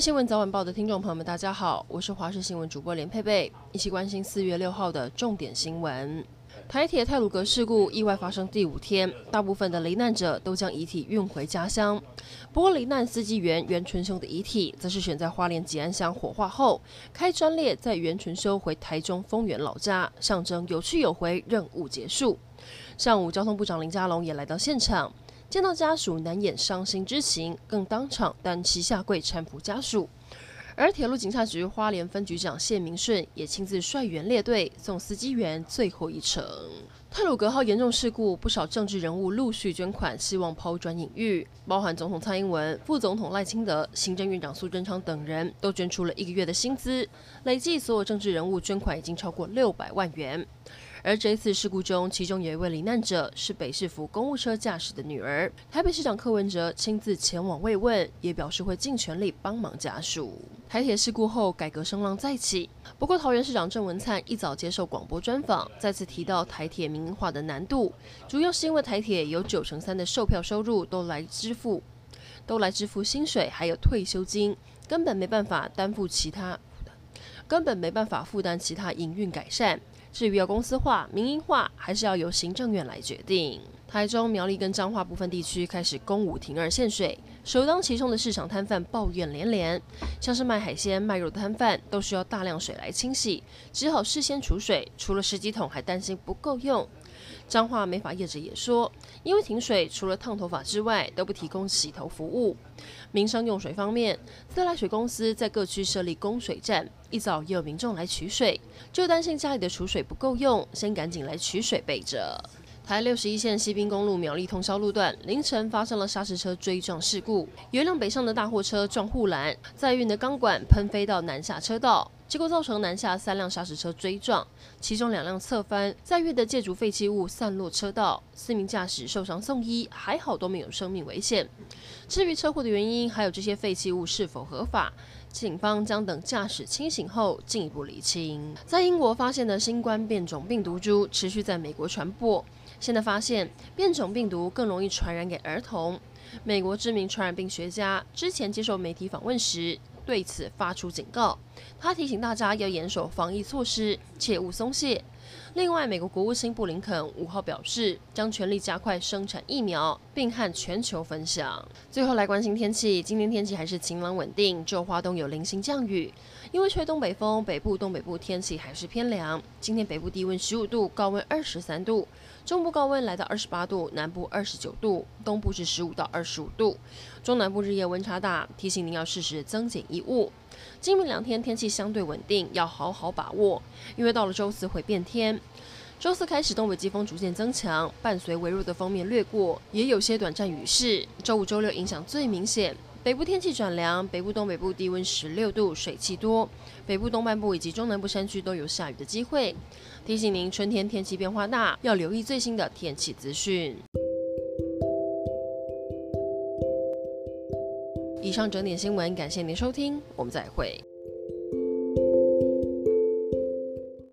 新闻早晚报的听众朋友们，大家好，我是华视新闻主播连佩佩，一起关心四月六号的重点新闻。台铁泰鲁格事故意外发生第五天，大部分的罹难者都将遗体运回家乡。不过，罹难司机员袁纯修的遗体，则是选在花莲吉安乡火化后，开专列载袁纯修回台中丰原老家，象征有去有回，任务结束。上午，交通部长林佳龙也来到现场。见到家属难掩伤心之情，更当场单膝下跪搀扶家属。而铁路警察局花莲分局长谢明顺也亲自率员列队送司机员最后一程。太鲁格号严重事故，不少政治人物陆续捐款，希望抛砖引玉，包含总统蔡英文、副总统赖清德、行政院长苏贞昌等人都捐出了一个月的薪资，累计所有政治人物捐款已经超过六百万元。而这一次事故中，其中有一位罹难者是北市府公务车驾驶的女儿。台北市长柯文哲亲自前往慰问，也表示会尽全力帮忙家属。台铁事故后，改革声浪再起。不过，桃园市长郑文灿一早接受广播专访，再次提到台铁民营化的难度，主要是因为台铁有九成三的售票收入都来支付，都来支付薪水还有退休金，根本没办法担负其他，根本没办法负担其他营运改善。至于要公司化、民营化，还是要由行政院来决定。台中、苗栗跟彰化部分地区开始公五停二限水，首当其冲的市场摊贩抱怨连连，像是卖海鲜、卖肉的摊贩都需要大量水来清洗，只好事先储水，除了十几桶，还担心不够用。彰化美发业者也说，因为停水，除了烫头发之外，都不提供洗头服务。民生用水方面，自来水公司在各区设立供水站，一早也有民众来取水，就担心家里的储水不够用，先赶紧来取水备着。台六十一线西滨公路苗栗通霄路段凌晨发生了砂石车追撞事故，有一辆北上的大货车撞护栏，载运的钢管喷飞到南下车道。结果造成南下三辆砂石车追撞，其中两辆侧翻，载运的建筑废弃物散落车道，四名驾驶受伤送医，还好都没有生命危险。至于车祸的原因，还有这些废弃物是否合法，警方将等驾驶清醒后进一步厘清。在英国发现的新冠变种病毒株持续在美国传播，现在发现变种病毒更容易传染给儿童。美国知名传染病学家之前接受媒体访问时，对此发出警告，他提醒大家要严守防疫措施，切勿松懈。另外，美国国务卿布林肯五号表示，将全力加快生产疫苗，并和全球分享。最后来关心天气，今天天气还是晴朗稳定，只有花东有零星降雨。因为吹东北风，北部、东北部天气还是偏凉。今天北部低温十五度，高温二十三度；中部高温来到二十八度，南部二十九度，东部是十五到二十五度。中南部日夜温差大，提醒您要适时增减衣物。今明两天天气相对稳定，要好好把握，因为到了周四会变天天。周四开始东北季风逐渐增强，伴随微弱的锋面掠过，也有些短暂雨势。周五、周六影响最明显。北部天气转凉，北部、东北部低温十六度，水汽多。北部东半部以及中南部山区都有下雨的机会。提醒您，春天天气变化大，要留意最新的天气资讯。以上整点新闻，感谢您收听，我们再会。